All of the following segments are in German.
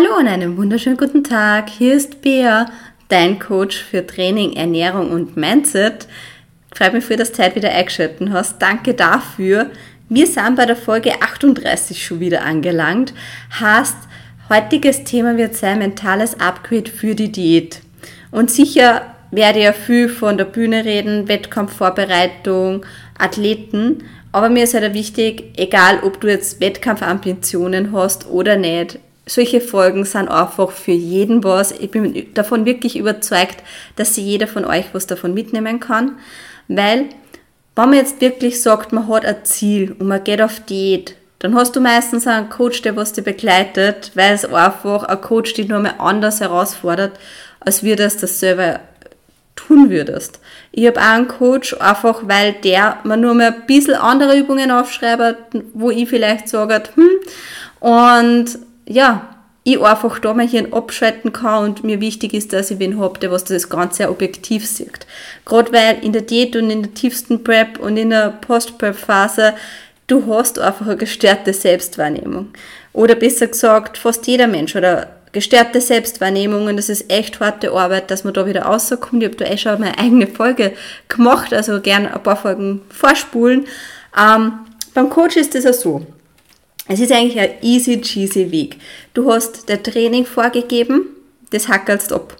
Hallo und einen wunderschönen guten Tag. Hier ist Bea, dein Coach für Training, Ernährung und Mindset. Freut mich für, dass du Zeit wieder eingeschaltet hast. Danke dafür. Wir sind bei der Folge 38 schon wieder angelangt. Heißt, heutiges Thema wird sein mentales Upgrade für die Diät. Und sicher werde ich ja viel von der Bühne reden, Wettkampfvorbereitung, Athleten. Aber mir ist halt wichtig, egal ob du jetzt Wettkampfambitionen hast oder nicht, solche Folgen sind einfach für jeden was. Ich bin davon wirklich überzeugt, dass sie jeder von euch was davon mitnehmen kann. Weil, wenn man jetzt wirklich sagt, man hat ein Ziel und man geht auf Diät, dann hast du meistens einen Coach, der was dich begleitet, weil es einfach ein Coach dich nur mal anders herausfordert, als wir das das selber tun würdest. Ich habe auch einen Coach, einfach weil der mir nur mal ein bisschen andere Übungen aufschreibt, wo ich vielleicht sage, hm, und ja, ich einfach da mein Hirn abschalten kann und mir wichtig ist, dass ich wen habe, der was das Ganze objektiv sieht. Gerade weil in der Diät und in der tiefsten Prep und in der Post-Prep-Phase du hast einfach eine gestörte Selbstwahrnehmung. Oder besser gesagt, fast jeder Mensch oder gestörte Selbstwahrnehmung und das ist echt harte Arbeit, dass man da wieder rauskommt. Ich habe da eh schon meine eigene Folge gemacht, also gern ein paar Folgen vorspulen. Ähm, beim Coach ist es ja so. Es ist eigentlich ein easy cheesy Weg. Du hast der Training vorgegeben, das hackelst ab.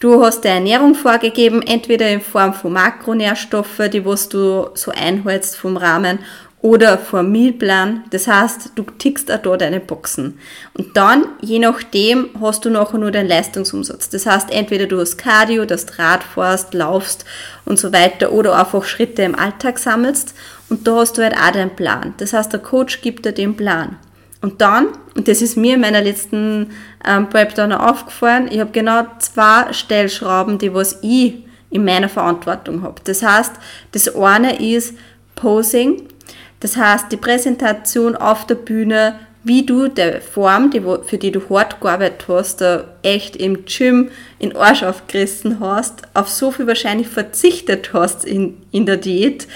Du hast der Ernährung vorgegeben, entweder in Form von Makronährstoffe, die was du so einhältst vom Rahmen, oder vom Mealplan. Das heißt, du tickst auch da deine Boxen. Und dann, je nachdem, hast du nachher nur deinen Leistungsumsatz. Das heißt, entweder du hast Cardio, das Rad fährst, laufst und so weiter oder einfach Schritte im Alltag sammelst. Und da hast du halt auch deinen Plan. Das heißt, der Coach gibt dir den Plan. Und dann, und das ist mir in meiner letzten ähm, dann aufgefallen, ich habe genau zwei Stellschrauben, die was ich in meiner Verantwortung habe. Das heißt, das eine ist Posing, das heißt, die Präsentation auf der Bühne, wie du der Form, die, für die du hart gearbeitet hast, echt im Gym in Arsch aufgerissen hast, auf so viel wahrscheinlich verzichtet hast in, in der Diät,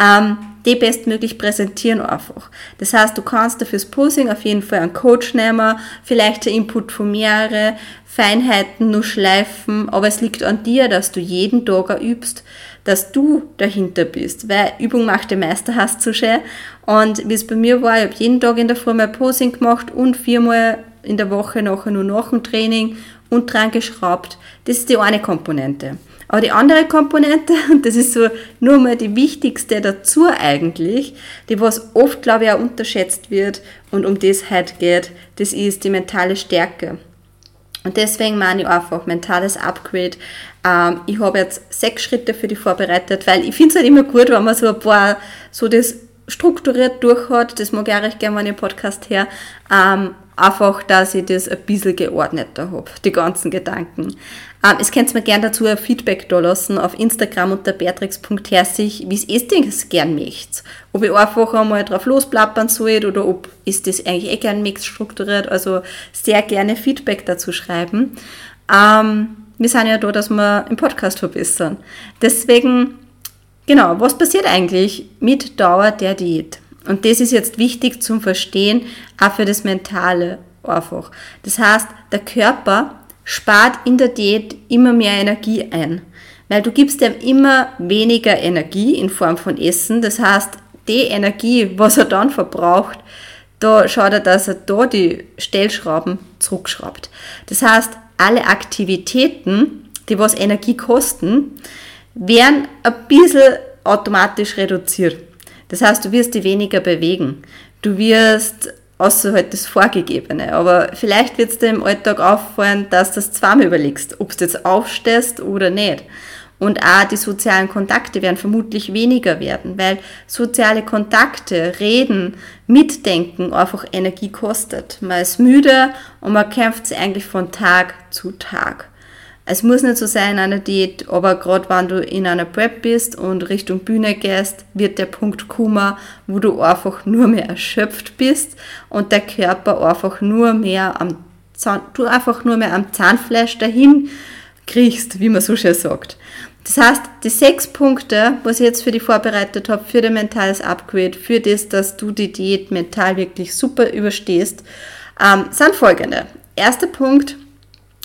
ähm, die bestmöglich präsentieren einfach. Das heißt, du kannst dafür Posing auf jeden Fall einen Coach nehmen, vielleicht der Input von mehrere Feinheiten nur schleifen, aber es liegt an dir, dass du jeden Tag übst, dass du dahinter bist, weil Übung macht den Meister, hast du schon. Und wie es bei mir war, ich habe jeden Tag in der Früh mein Posing gemacht und viermal in der Woche nachher nur nach dem Training und dran geschraubt. Das ist die eine Komponente. Aber die andere Komponente, und das ist so nur mal die wichtigste dazu eigentlich, die was oft, glaube ich, auch unterschätzt wird und um das heute geht, das ist die mentale Stärke. Und deswegen meine ich einfach mentales Upgrade. Ähm, ich habe jetzt sechs Schritte für die vorbereitet, weil ich finde es halt immer gut, wenn man so ein paar so das strukturiert durchhat. Das mag ich auch recht gerne, wenn ich Podcast her. Ähm, einfach, dass ich das ein bisschen geordneter habe, die ganzen Gedanken. Ähm, es könnt mir gerne dazu ein Feedback da lassen auf Instagram unter beatrix.herzig, wie es ist, denn gern möchtet. Ob ich einfach einmal drauf losplappern soll oder ob ist das eigentlich eh gern mix strukturiert. Also sehr gerne Feedback dazu schreiben. Ähm, wir sind ja da, dass wir im Podcast verbessern. Deswegen, genau, was passiert eigentlich mit Dauer der Diät? Und das ist jetzt wichtig zum Verstehen, auch für das Mentale einfach. Das heißt, der Körper spart in der Diät immer mehr Energie ein. Weil du gibst ihm immer weniger Energie in Form von Essen. Das heißt, die Energie, was er dann verbraucht, da schaut er, dass er da die Stellschrauben zurückschraubt. Das heißt, alle Aktivitäten, die was Energie kosten, werden ein bisschen automatisch reduziert. Das heißt, du wirst dich weniger bewegen. Du wirst, außer halt das Vorgegebene, aber vielleicht wird es dir im Alltag auffallen, dass du das zweimal überlegst, ob du jetzt aufstehst oder nicht. Und auch die sozialen Kontakte werden vermutlich weniger werden, weil soziale Kontakte, Reden, Mitdenken einfach Energie kostet. Man ist müde und man kämpft sich eigentlich von Tag zu Tag. Es muss nicht so sein in einer Diät, aber gerade wenn du in einer Prep bist und Richtung Bühne gehst, wird der Punkt kommen, wo du einfach nur mehr erschöpft bist und der Körper einfach nur mehr am Zahn, du einfach nur mehr am Zahnfleisch dahin kriegst, wie man so schön sagt. Das heißt, die sechs Punkte, was ich jetzt für dich vorbereitet habe, für dein mentales Upgrade, für das, dass du die Diät mental wirklich super überstehst, ähm, sind folgende. erster Punkt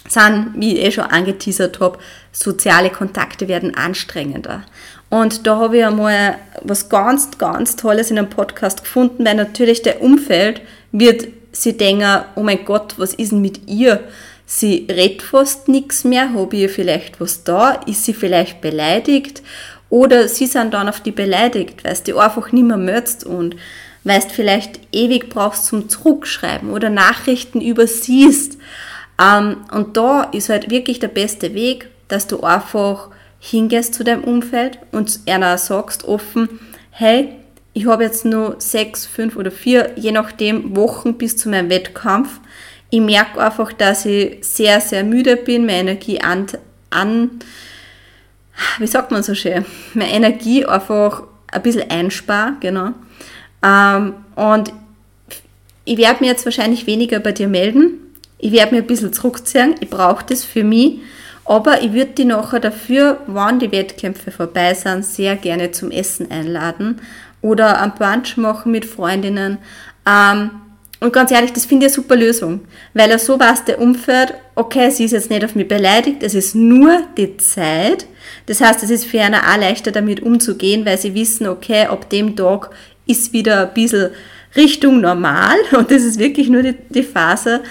sind, wie ich eh schon angeteasert habe, soziale Kontakte werden anstrengender. Und da habe ich einmal was ganz, ganz Tolles in einem Podcast gefunden, weil natürlich der Umfeld wird sie denken, oh mein Gott, was ist denn mit ihr? Sie redet fast nichts mehr, habe ich vielleicht was da? Ist sie vielleicht beleidigt? Oder sie sind dann auf die beleidigt, weil du einfach nicht mehr möchtest und weil vielleicht ewig brauchst zum Zurückschreiben oder Nachrichten übersiehst. Ähm, und da ist halt wirklich der beste Weg, dass du einfach hingehst zu deinem Umfeld und einer sagst offen, hey, ich habe jetzt nur sechs, fünf oder vier, je nachdem, Wochen bis zu meinem Wettkampf. Ich merke einfach, dass ich sehr, sehr müde bin, meine Energie an, an wie sagt man so schön, meine Energie einfach ein bisschen einspare, genau. Ähm, und ich werde mir jetzt wahrscheinlich weniger bei dir melden. Ich werde mir ein bisschen zurückziehen. Ich brauche das für mich. Aber ich würde die nachher dafür, wann die Wettkämpfe vorbei sind, sehr gerne zum Essen einladen oder ein Brunch machen mit Freundinnen. Ähm, und ganz ehrlich, das finde ich eine super Lösung, weil er so weiß, der Umfeld, okay, sie ist jetzt nicht auf mich beleidigt, es ist nur die Zeit. Das heißt, es ist für einen auch leichter damit umzugehen, weil sie wissen, okay, ab dem Tag ist wieder ein bisschen Richtung normal und das ist wirklich nur die, die Phase.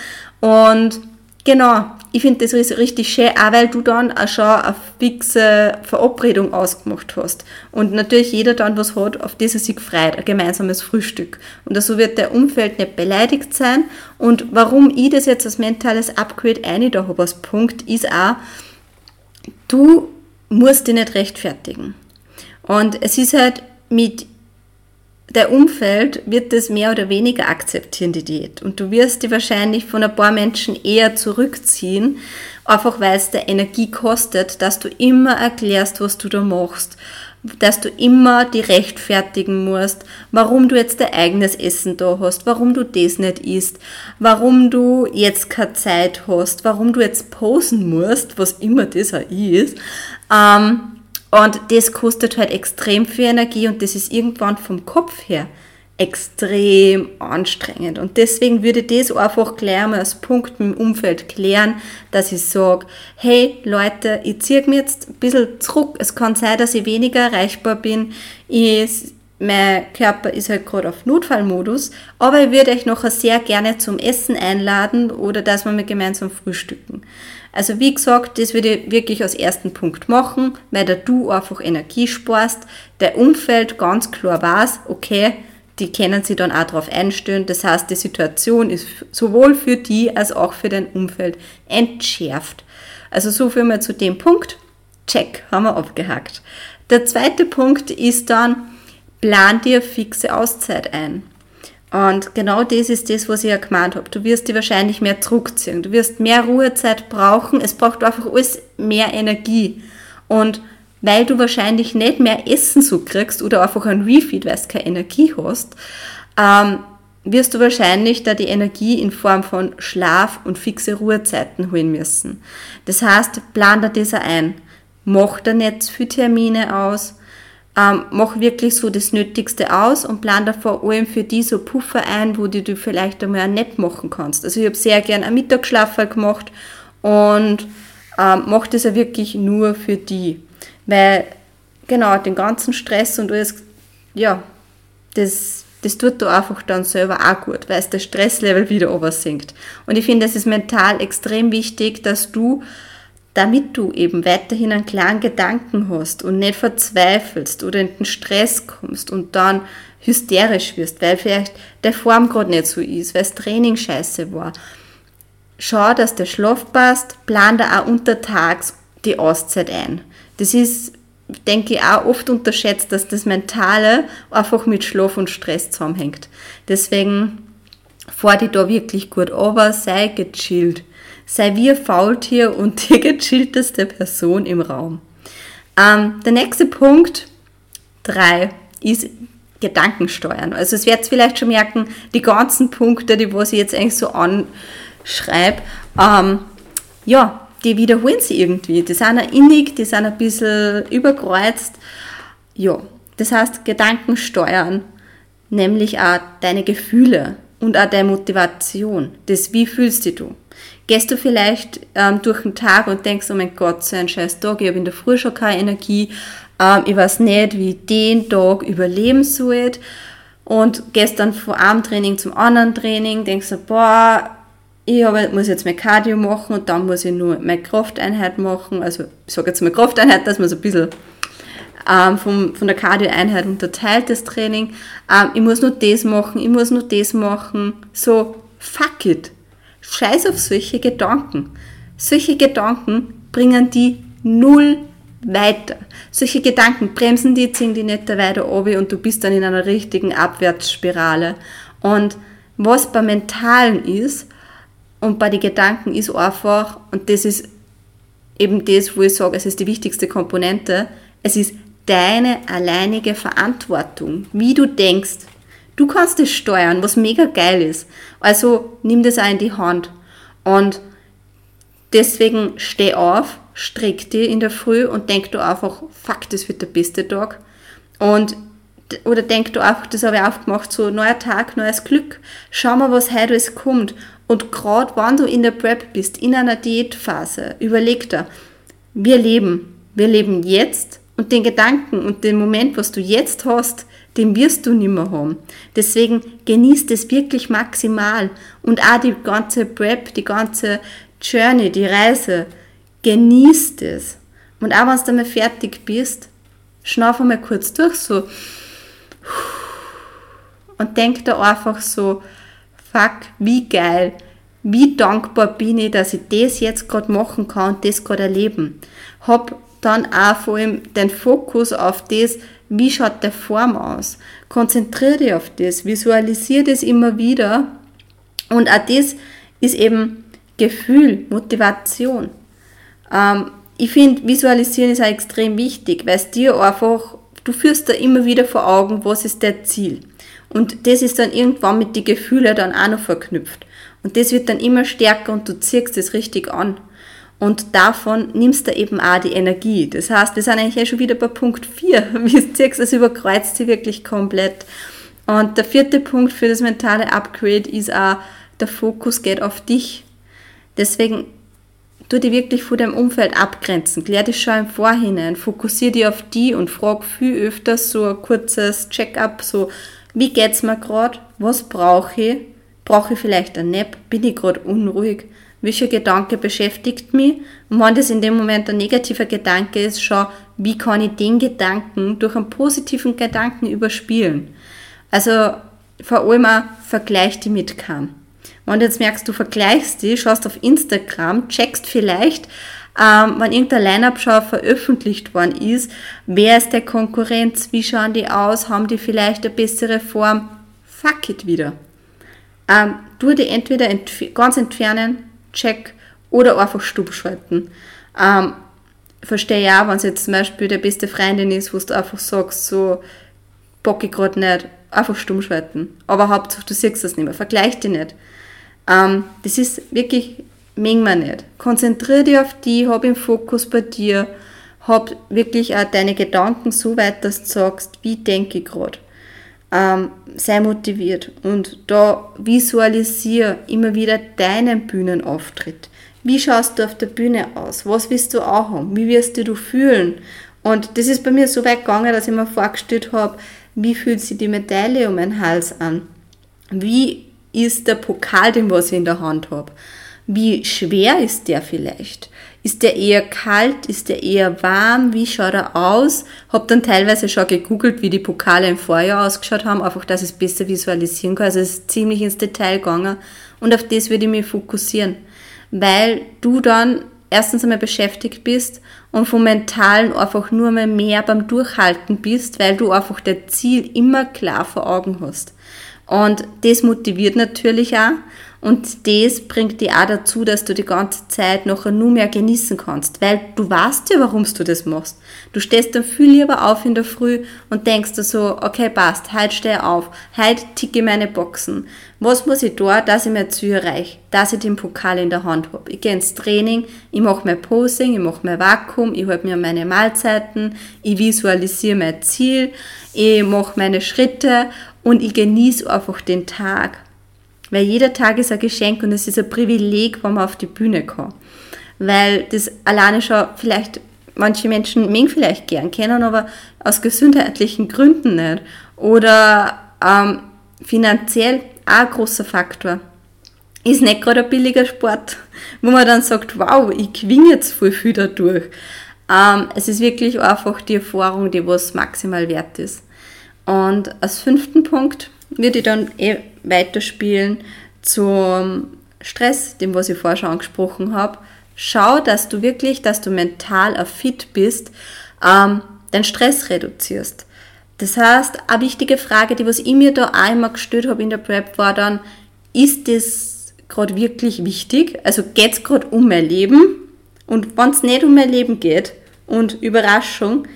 Und genau, ich finde das richtig schön, auch weil du dann auch schon eine fixe Verabredung ausgemacht hast. Und natürlich jeder dann was hat, auf das er sich freut, ein gemeinsames Frühstück. Und so wird der Umfeld nicht beleidigt sein. Und warum ich das jetzt als mentales Upgrade eine habe als Punkt, ist auch, du musst dich nicht rechtfertigen. Und es ist halt mit der Umfeld wird das mehr oder weniger akzeptieren, die Diät. Und du wirst die wahrscheinlich von ein paar Menschen eher zurückziehen, einfach weil es der Energie kostet, dass du immer erklärst, was du da machst, dass du immer die rechtfertigen musst, warum du jetzt dein eigenes Essen da hast, warum du das nicht isst, warum du jetzt keine Zeit hast, warum du jetzt posen musst, was immer das auch ist. Ähm, und das kostet halt extrem viel Energie und das ist irgendwann vom Kopf her extrem anstrengend. Und deswegen würde ich das einfach gleich mal als Punkt im Umfeld klären, dass ich sage, hey Leute, ich ziehe mich jetzt ein bisschen zurück. Es kann sein, dass ich weniger erreichbar bin. Ich, mein Körper ist halt gerade auf Notfallmodus, aber ich würde euch nachher sehr gerne zum Essen einladen oder dass wir gemeinsam frühstücken. Also wie gesagt, das würde ich wirklich als ersten Punkt machen, weil da du einfach Energie sparst, der Umfeld ganz klar weiß, okay, die können sich dann auch darauf einstellen. Das heißt, die Situation ist sowohl für die als auch für dein Umfeld entschärft. Also so viel mal zu dem Punkt. Check, haben wir abgehakt. Der zweite Punkt ist dann, plan dir fixe Auszeit ein. Und genau das ist das, was ich ja gemeint habe. Du wirst dich wahrscheinlich mehr zurückziehen. Du wirst mehr Ruhezeit brauchen. Es braucht einfach alles mehr Energie. Und weil du wahrscheinlich nicht mehr Essen so kriegst oder einfach ein Refeed, weil du keine Energie hast, ähm, wirst du wahrscheinlich da die Energie in Form von Schlaf und fixe Ruhezeiten holen müssen. Das heißt, plan da das ein. Mach da nicht für Termine aus ähm, mach wirklich so das Nötigste aus und plan da vor allem für die so Puffer ein, wo die du vielleicht einmal auch nicht machen kannst. Also ich habe sehr gern einen Mittagsschlaf gemacht und ähm, mache das ja wirklich nur für die. Weil, genau, den ganzen Stress und alles, ja, das, das tut du einfach dann selber auch gut, weil es das Stresslevel wieder sinkt. Und ich finde, es ist mental extrem wichtig, dass du damit du eben weiterhin einen klaren Gedanken hast und nicht verzweifelst oder in den Stress kommst und dann hysterisch wirst, weil vielleicht der Form gerade nicht so ist, weil das Training scheiße war. Schau, dass der Schlaf passt, plan da auch untertags die Auszeit ein. Das ist, denke ich, auch oft unterschätzt, dass das Mentale einfach mit Schlaf und Stress zusammenhängt. Deswegen fahr dich da wirklich gut aber sei gechillt sei ein Faultier und die gechillteste Person im Raum. Ähm, der nächste Punkt, drei, ist Gedankensteuern. Also es werdet vielleicht schon merken, die ganzen Punkte, die was ich jetzt eigentlich so anschreibe, ähm, ja, die wiederholen sie irgendwie. Die sind auch innig, die sind ein bisschen überkreuzt. Ja, das heißt Gedankensteuern, nämlich auch deine Gefühle. und auch deine Motivation. Das, wie fühlst du dich? Gehst du vielleicht ähm, durch den Tag und denkst, oh mein Gott, so ein scheiß Tag, ich habe in der Früh schon keine Energie, ähm, ich weiß nicht, wie ich den Tag überleben soll. Und gehst dann von einem Training zum anderen Training, denkst du, boah, ich habe, muss jetzt mein Cardio machen und dann muss ich nur meine Krafteinheit machen. Also ich sage jetzt mal Krafteinheit, dass man so ein bisschen ähm, vom, von der Cardio-Einheit unterteilt, das Training. Ähm, ich muss nur das machen, ich muss nur das machen. So, fuck it. Scheiß auf solche Gedanken. Solche Gedanken bringen die null weiter. Solche Gedanken bremsen die, ziehen die nicht weiter oben und du bist dann in einer richtigen Abwärtsspirale. Und was beim Mentalen ist, und bei den Gedanken ist einfach, und das ist eben das, wo ich sage, es ist die wichtigste Komponente, es ist deine alleinige Verantwortung, wie du denkst. Du kannst es steuern, was mega geil ist. Also nimm das auch in die Hand. Und deswegen steh auf, streck dich in der Früh und denk du einfach, fuck, das wird der beste Tag. Und oder denk du einfach, das habe ich aufgemacht, so neuer Tag, neues Glück. Schau mal, was heute alles kommt. Und gerade wenn du in der Prep bist, in einer Diätphase, überleg dir, wir leben. Wir leben jetzt und den Gedanken und den Moment, was du jetzt hast, den wirst du nicht mehr haben. Deswegen genießt es wirklich maximal. Und auch die ganze Prep, die ganze Journey, die Reise, genießt es. Und auch wenn du mal fertig bist, schnauf einmal kurz durch, so. Und denk da einfach so, fuck, wie geil, wie dankbar bin ich, dass ich das jetzt gerade machen kann und das gerade erleben. Hab dann auch vor allem den Fokus auf das, wie schaut der Form aus. Konzentriere dich auf das, visualisiere das immer wieder. Und auch das ist eben Gefühl, Motivation. Ähm, ich finde, visualisieren ist auch extrem wichtig, weil es dir einfach, du führst da immer wieder vor Augen, was ist der Ziel. Und das ist dann irgendwann mit den Gefühlen dann auch noch verknüpft. Und das wird dann immer stärker und du ziehst es richtig an. Und davon nimmst du eben auch die Energie. Das heißt, wir sind eigentlich eh schon wieder bei Punkt 4. Wie du ziehst, es überkreuzt sie wirklich komplett. Und der vierte Punkt für das mentale Upgrade ist auch, der Fokus geht auf dich. Deswegen tu dich wirklich von deinem Umfeld abgrenzen. Klär dich schon im Vorhinein. Fokussiere dich auf die und frag viel öfters so ein kurzes Check-up, so wie geht's mir gerade? Was brauche ich? Brauche ich vielleicht ein Nap? Bin ich gerade unruhig? Welcher Gedanke beschäftigt mich? Und wenn das in dem Moment ein negativer Gedanke ist, schau, wie kann ich den Gedanken durch einen positiven Gedanken überspielen? Also vor allem auch vergleich die mit keinem. Wenn du jetzt merkst, du vergleichst die, schaust auf Instagram, checkst vielleicht, ähm, wenn irgendein Line-Up-Show veröffentlicht worden ist, wer ist der Konkurrenz, wie schauen die aus, haben die vielleicht eine bessere Form, fuck it wieder. Ähm, tu die entweder entf ganz entfernen, check, oder einfach stumm schalten. Ähm, verstehe ja, wenn es jetzt zum Beispiel der beste Freundin ist, wo du einfach sagst, so, bock ich gerade nicht, einfach stumm schalten. Aber Hauptsache, du siehst das nicht mehr, vergleich dich nicht. Ähm, das ist wirklich mengen wir nicht. Konzentriere dich auf die, hab im Fokus bei dir, hab wirklich auch deine Gedanken so weit, dass du sagst, wie denke ich gerade. Ähm, sei motiviert und da visualisiere immer wieder deinen Bühnenauftritt. Wie schaust du auf der Bühne aus? Was willst du auch haben? Wie wirst du dich fühlen? Und das ist bei mir so weit gegangen, dass ich mir vorgestellt habe, wie fühlt sich die Medaille um meinen Hals an? Wie ist der Pokal, den was ich in der Hand habe? Wie schwer ist der vielleicht? Ist der eher kalt? Ist der eher warm? Wie schaut er aus? Hab dann teilweise schon gegoogelt, wie die Pokale im Vorjahr ausgeschaut haben, einfach, dass ich es besser visualisieren kann. Also es ist ziemlich ins Detail gegangen. Und auf das würde ich mich fokussieren. Weil du dann erstens einmal beschäftigt bist und vom Mentalen einfach nur mal mehr beim Durchhalten bist, weil du einfach das Ziel immer klar vor Augen hast. Und das motiviert natürlich auch. Und das bringt dich auch dazu, dass du die ganze Zeit nachher nur mehr genießen kannst, weil du weißt ja, warum du das machst. Du stehst dann viel lieber auf in der Früh und denkst dir so, okay, passt, heute stehe auf, heute ticke meine Boxen. Was muss ich da, dass ich mein Ziel erreiche, dass ich den Pokal in der Hand habe? Ich gehe ins Training, ich mache mein Posing, ich mache mein Vakuum, ich halte mir meine Mahlzeiten, ich visualisiere mein Ziel, ich mache meine Schritte und ich genieße einfach den Tag. Weil jeder Tag ist ein Geschenk und es ist ein Privileg, wenn man auf die Bühne kann. Weil das alleine schon vielleicht manche Menschen mögen vielleicht gern kennen, aber aus gesundheitlichen Gründen nicht. Oder ähm, finanziell auch ein großer Faktor. Ist nicht gerade ein billiger Sport, wo man dann sagt, wow, ich gewinne jetzt voll viel dadurch. Ähm, es ist wirklich einfach die Erfahrung, die was maximal wert ist. Und als fünften Punkt würde ich dann eh weiterspielen zum Stress, dem was ich vorher schon angesprochen habe. Schau, dass du wirklich, dass du mental fit bist, ähm, den Stress reduzierst. Das heißt, eine wichtige Frage, die was ich mir da einmal gestellt habe in der Prep, war dann, ist das gerade wirklich wichtig? Also geht es gerade um mein Leben? Und wenn es nicht um mein Leben geht, und Überraschung,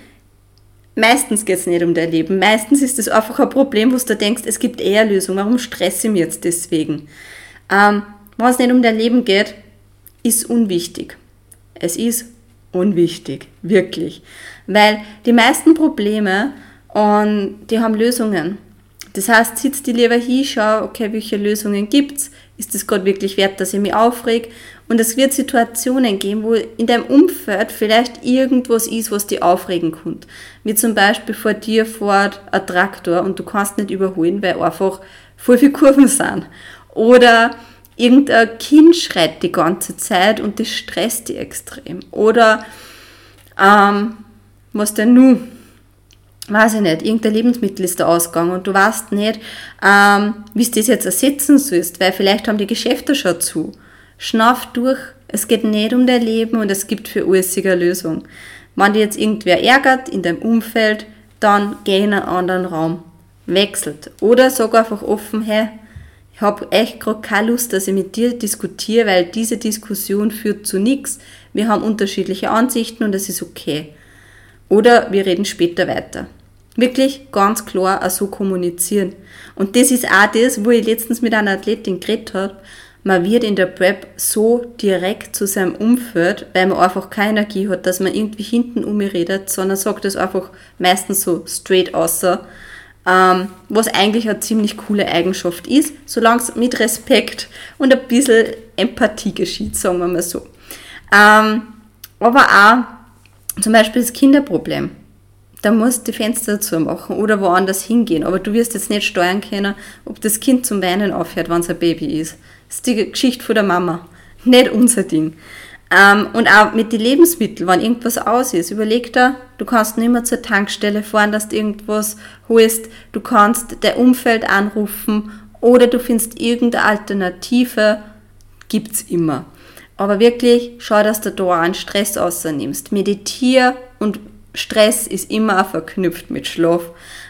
meistens geht es nicht um dein Leben. Meistens ist es einfach ein Problem, wo du denkst, es gibt eher Lösungen. Warum stresse ich mich jetzt deswegen? Ähm, wenn es nicht um dein Leben geht, ist unwichtig. Es ist unwichtig, wirklich. Weil die meisten Probleme und die haben Lösungen. Das heißt, sitzt die lieber hin, schau, okay, welche Lösungen gibt's? Ist es gerade wirklich wert, dass ich mich aufreg? Und es wird Situationen geben, wo in deinem Umfeld vielleicht irgendwas ist, was dich aufregen könnte. Wie zum Beispiel vor dir fährt ein Traktor und du kannst nicht überholen, weil einfach voll viele Kurven sind. Oder irgendein Kind schreit die ganze Zeit und das stresst dich extrem. Oder ähm, was denn nun? Weiß ich nicht, irgendein Lebensmittel ist da ausgegangen und du weißt nicht, ähm, wie du das jetzt ersetzen sollst, weil vielleicht haben die Geschäfte schon zu. Schnauf durch, es geht nicht um dein Leben und es gibt für alles eine Lösung. Wenn dir jetzt irgendwer ärgert in deinem Umfeld, dann geh in einen anderen Raum. Wechselt. Oder sag einfach offen, hey, ich habe echt gerade keine Lust, dass ich mit dir diskutiere, weil diese Diskussion führt zu nichts. Wir haben unterschiedliche Ansichten und es ist okay. Oder wir reden später weiter. Wirklich ganz klar auch so kommunizieren. Und das ist auch das, wo ich letztens mit einer Athletin geredet habe. Man wird in der Prep so direkt zu seinem Umfeld, weil man einfach keine Energie hat, dass man irgendwie hinten um mich redet, sondern sagt es einfach meistens so straight außer. Ähm, was eigentlich eine ziemlich coole Eigenschaft ist, solange es mit Respekt und ein bisschen Empathie geschieht, sagen wir mal so. Ähm, aber auch zum Beispiel das Kinderproblem. Da musst du die Fenster dazu machen oder woanders hingehen. Aber du wirst jetzt nicht steuern können, ob das Kind zum Weinen aufhört, wenn es ein Baby ist. Das ist die Geschichte von der Mama. Nicht unser Ding. Ähm, und auch mit den Lebensmitteln, wenn irgendwas aus ist, überleg dir, du kannst nicht mehr zur Tankstelle fahren, dass du irgendwas holst. Du kannst dein Umfeld anrufen oder du findest irgendeine Alternative. Gibt's immer. Aber wirklich, schau, dass du da einen Stress außernimmst. Meditier und Stress ist immer auch verknüpft mit Schlaf.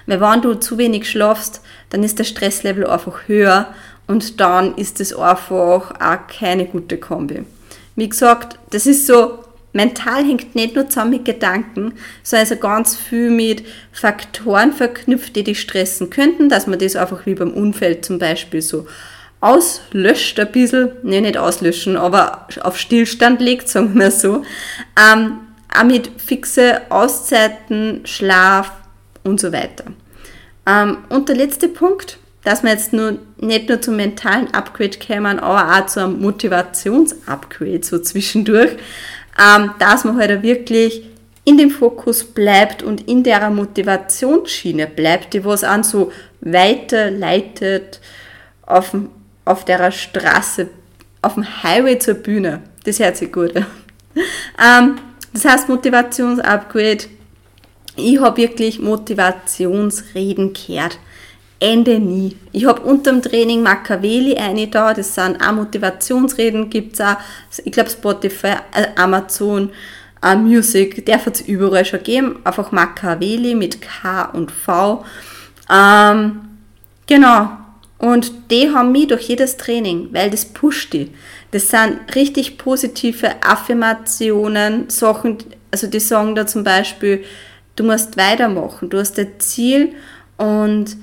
Weil wenn du zu wenig schlafst, dann ist der Stresslevel einfach höher und dann ist es einfach auch keine gute Kombi. Wie gesagt, das ist so, mental hängt nicht nur zusammen mit Gedanken, sondern ist ganz viel mit Faktoren verknüpft, die dich stressen könnten, dass man das einfach wie beim Unfall zum Beispiel so auslöscht ein bisschen, ne, nicht auslöschen, aber auf Stillstand legt, sagen wir so, ähm, auch mit fixe Auszeiten, Schlaf und so weiter. Ähm, und der letzte Punkt, dass wir jetzt nur, nicht nur zum mentalen Upgrade kämen, aber auch zu einem Motivationsupgrade so zwischendurch, ähm, dass man halt wirklich in dem Fokus bleibt und in der Motivationsschiene bleibt, die was an so weiterleitet auf auf der Straße, auf dem Highway zur Bühne. Das hört sich gut ähm, das heißt Motivationsupgrade. Ich habe wirklich Motivationsreden gehört. Ende nie. Ich habe unter dem Training Machiavelli eine da, das sind auch Motivationsreden, gibt es auch, ich glaube Spotify, äh, Amazon, uh, Music, der wird es überall schon geben. Einfach Machiavelli mit K und V. Ähm, genau, und die haben mich durch jedes Training, weil das pusht die. Das sind richtig positive Affirmationen, Sachen, also die sagen da zum Beispiel, du musst weitermachen, du hast ein Ziel und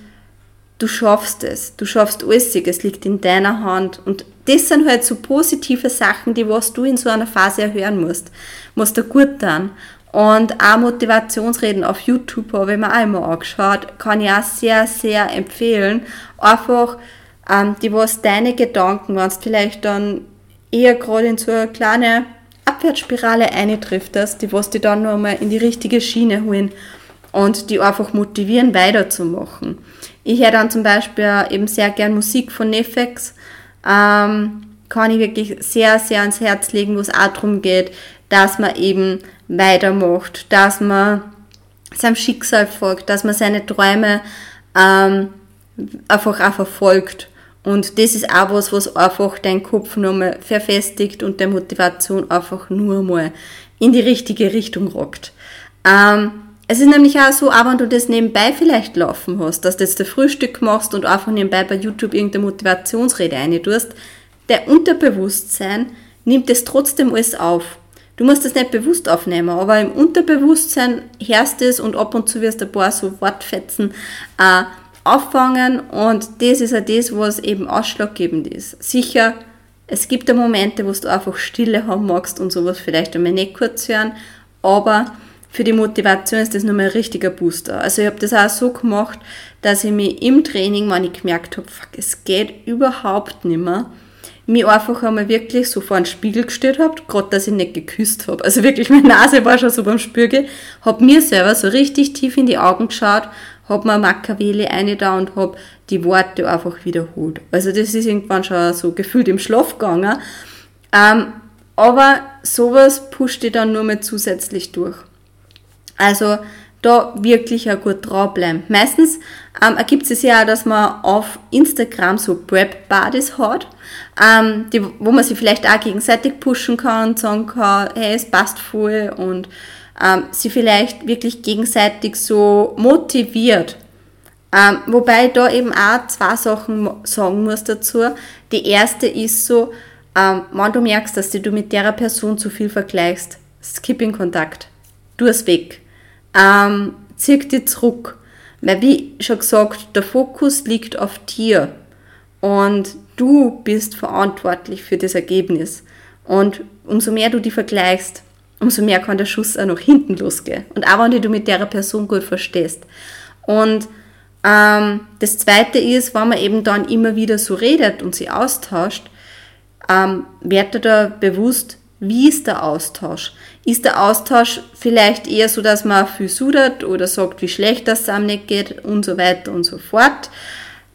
du schaffst es, du schaffst alles, es liegt in deiner Hand. Und das sind halt so positive Sachen, die was du in so einer Phase erhören musst. Musst du gut dann. Und auch Motivationsreden auf YouTube habe ich mir auch immer angeschaut. Kann ich auch sehr, sehr empfehlen. Einfach ähm, die was deine Gedanken, wenn du vielleicht dann eher gerade in so eine kleine Abwärtsspirale eintriftest, die was die dann nochmal in die richtige Schiene holen und die einfach motivieren, weiterzumachen. Ich höre dann zum Beispiel eben sehr gern Musik von Nefex, ähm, kann ich wirklich sehr, sehr ans Herz legen, wo es auch darum geht, dass man eben weitermacht, dass man seinem Schicksal folgt, dass man seine Träume ähm, einfach auch verfolgt. Und das ist auch was, was einfach deinen Kopf nochmal verfestigt und der Motivation einfach nur mal in die richtige Richtung rockt. Ähm, es ist nämlich auch so, auch wenn du das nebenbei vielleicht laufen hast, dass du jetzt das Frühstück machst und einfach nebenbei bei YouTube irgendeine Motivationsrede rein tust, der Unterbewusstsein nimmt es trotzdem alles auf. Du musst es nicht bewusst aufnehmen, aber im Unterbewusstsein hörst es und ab und zu wirst du ein paar so Wortfetzen äh, auffangen und das ist ja das, was eben ausschlaggebend ist. Sicher, es gibt ja Momente, wo du einfach Stille haben magst und sowas vielleicht einmal nicht kurz hören, aber für die Motivation ist das nochmal ein richtiger Booster. Also ich habe das auch so gemacht, dass ich mich im Training, wenn ich gemerkt habe, fuck, es geht überhaupt nicht mehr, mich einfach einmal wirklich so vor den Spiegel gestellt habe, gerade dass ich nicht geküsst habe. Also wirklich, meine Nase war schon so beim Spürgel, habe mir selber so richtig tief in die Augen geschaut, habe mir Machiavelli eine da und habe die Worte einfach wiederholt. Also das ist irgendwann schon so gefühlt im Schlaf gegangen. Ähm, aber sowas pusht die dann nur mal zusätzlich durch. Also da wirklich auch gut dranbleiben. Meistens ähm, ergibt es ja auch, dass man auf Instagram so Prep-Buddies hat, ähm, die, wo man sich vielleicht auch gegenseitig pushen kann und sagen kann, hey, es passt voll und ähm, sie vielleicht wirklich gegenseitig so motiviert. Ähm, wobei ich da eben auch zwei Sachen sagen muss dazu. Die erste ist so, ähm, wenn du merkst, dass du mit der Person zu viel vergleichst, Skipping Kontakt, du es weg ähm, zieh dich zurück. Weil wie schon gesagt, der Fokus liegt auf dir und du bist verantwortlich für das Ergebnis. Und umso mehr du die vergleichst, umso mehr kann der Schuss auch nach hinten losgehen. Und auch wenn du mit der Person gut verstehst. Und ähm, das Zweite ist, wenn man eben dann immer wieder so redet und sie austauscht, ähm, dir da bewusst, wie ist der Austausch? Ist der Austausch vielleicht eher so, dass man viel sudert oder sagt, wie schlecht das einem nicht geht und so weiter und so fort?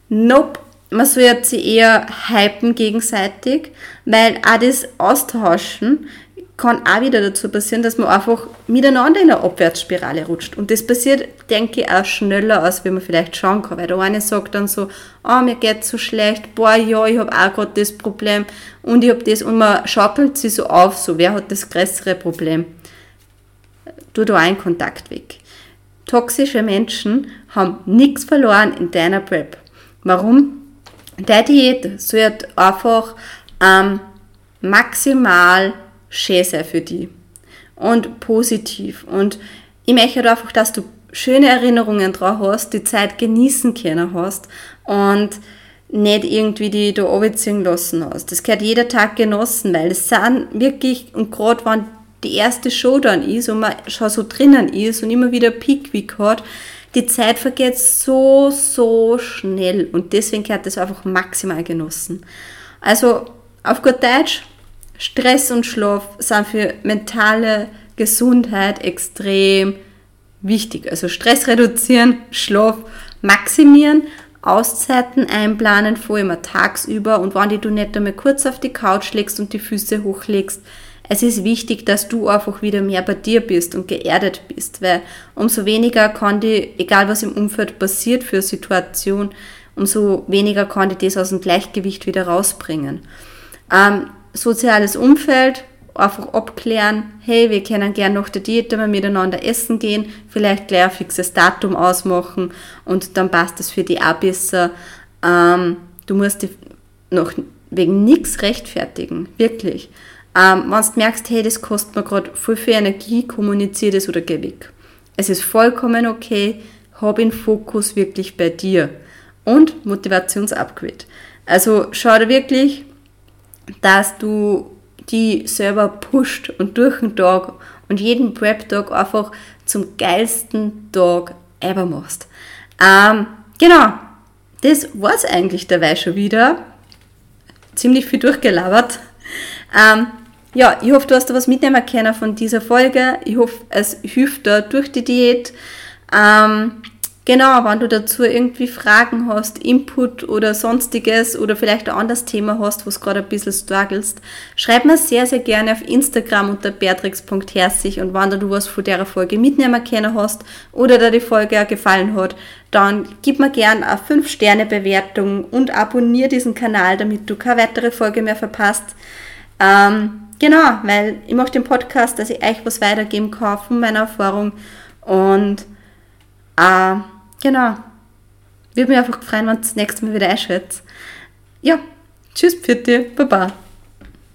Nope. Man soll sich eher hypen gegenseitig, weil auch das Austauschen kann auch wieder dazu passieren, dass man einfach miteinander in eine Abwärtsspirale rutscht. Und das passiert, denke ich, auch schneller, als wie man vielleicht schauen kann. Weil der eine sagt dann so, oh, mir geht's so schlecht, boah, ja, ich habe auch gerade das Problem und ich habe das. Und man schaukelt sich so auf, so, wer hat das größere Problem? Tu da einen Kontakt weg. Toxische Menschen haben nichts verloren in deiner Prep. Warum? Der Diät sollte einfach ähm, maximal schön sein für die und positiv. Und ich möchte halt einfach, dass du schöne Erinnerungen dran hast, die Zeit genießen können hast und nicht irgendwie die da runterziehen lassen hast. Das gehört jeder Tag genossen, weil es sind wirklich, und gerade wenn die erste Show dann ist und man schon so drinnen ist und immer wieder Peak Week hat, die Zeit vergeht so, so schnell und deswegen gehört das einfach maximal genossen. Also auf gut Deutsch, Stress und Schlaf sind für mentale Gesundheit extrem wichtig. Also Stress reduzieren, Schlaf maximieren, Auszeiten einplanen, vor allem tagsüber und wenn du nicht einmal kurz auf die Couch legst und die Füße hochlegst, es ist wichtig, dass du einfach wieder mehr bei dir bist und geerdet bist, weil umso weniger kann die, egal was im Umfeld passiert für eine Situation, umso weniger kann die das aus dem Gleichgewicht wieder rausbringen. Ähm, soziales Umfeld, einfach abklären, hey, wir können gerne nach der Diät mal miteinander essen gehen, vielleicht gleich ein fixes Datum ausmachen und dann passt es für die auch besser. Ähm, du musst dich noch wegen nichts rechtfertigen, wirklich. Ähm, wenn du merkst, hey, das kostet mir gerade voll viel Energie, kommuniziere das oder geh weg. Es ist vollkommen okay, hab den Fokus wirklich bei dir. Und Motivationsupgrade. Also schau dir wirklich dass du die selber pusht und durch den Tag und jeden Prep-Tag einfach zum geilsten Tag ever machst. Ähm, genau, das war es eigentlich dabei schon wieder. Ziemlich viel durchgelabert. Ähm, ja, ich hoffe, du hast da was mitnehmen können von dieser Folge. Ich hoffe, es hilft dir durch die Diät. Ähm, Genau, wenn du dazu irgendwie Fragen hast, Input oder sonstiges oder vielleicht ein anderes Thema hast, was gerade ein bisschen strugglest, schreib mir sehr, sehr gerne auf Instagram unter beatrix.herzig und wenn du was von der Folge mitnehmen können hast oder dir die Folge auch gefallen hat, dann gib mir gerne eine 5-Sterne-Bewertung und abonniere diesen Kanal, damit du keine weitere Folge mehr verpasst. Ähm, genau, weil ich mache den Podcast, dass ich euch was weitergeben kann von meiner Erfahrung und äh, Genau. Würde mich einfach freuen, wenn du das nächste Mal wieder einschätzt. Ja, tschüss, Pfiat Baba.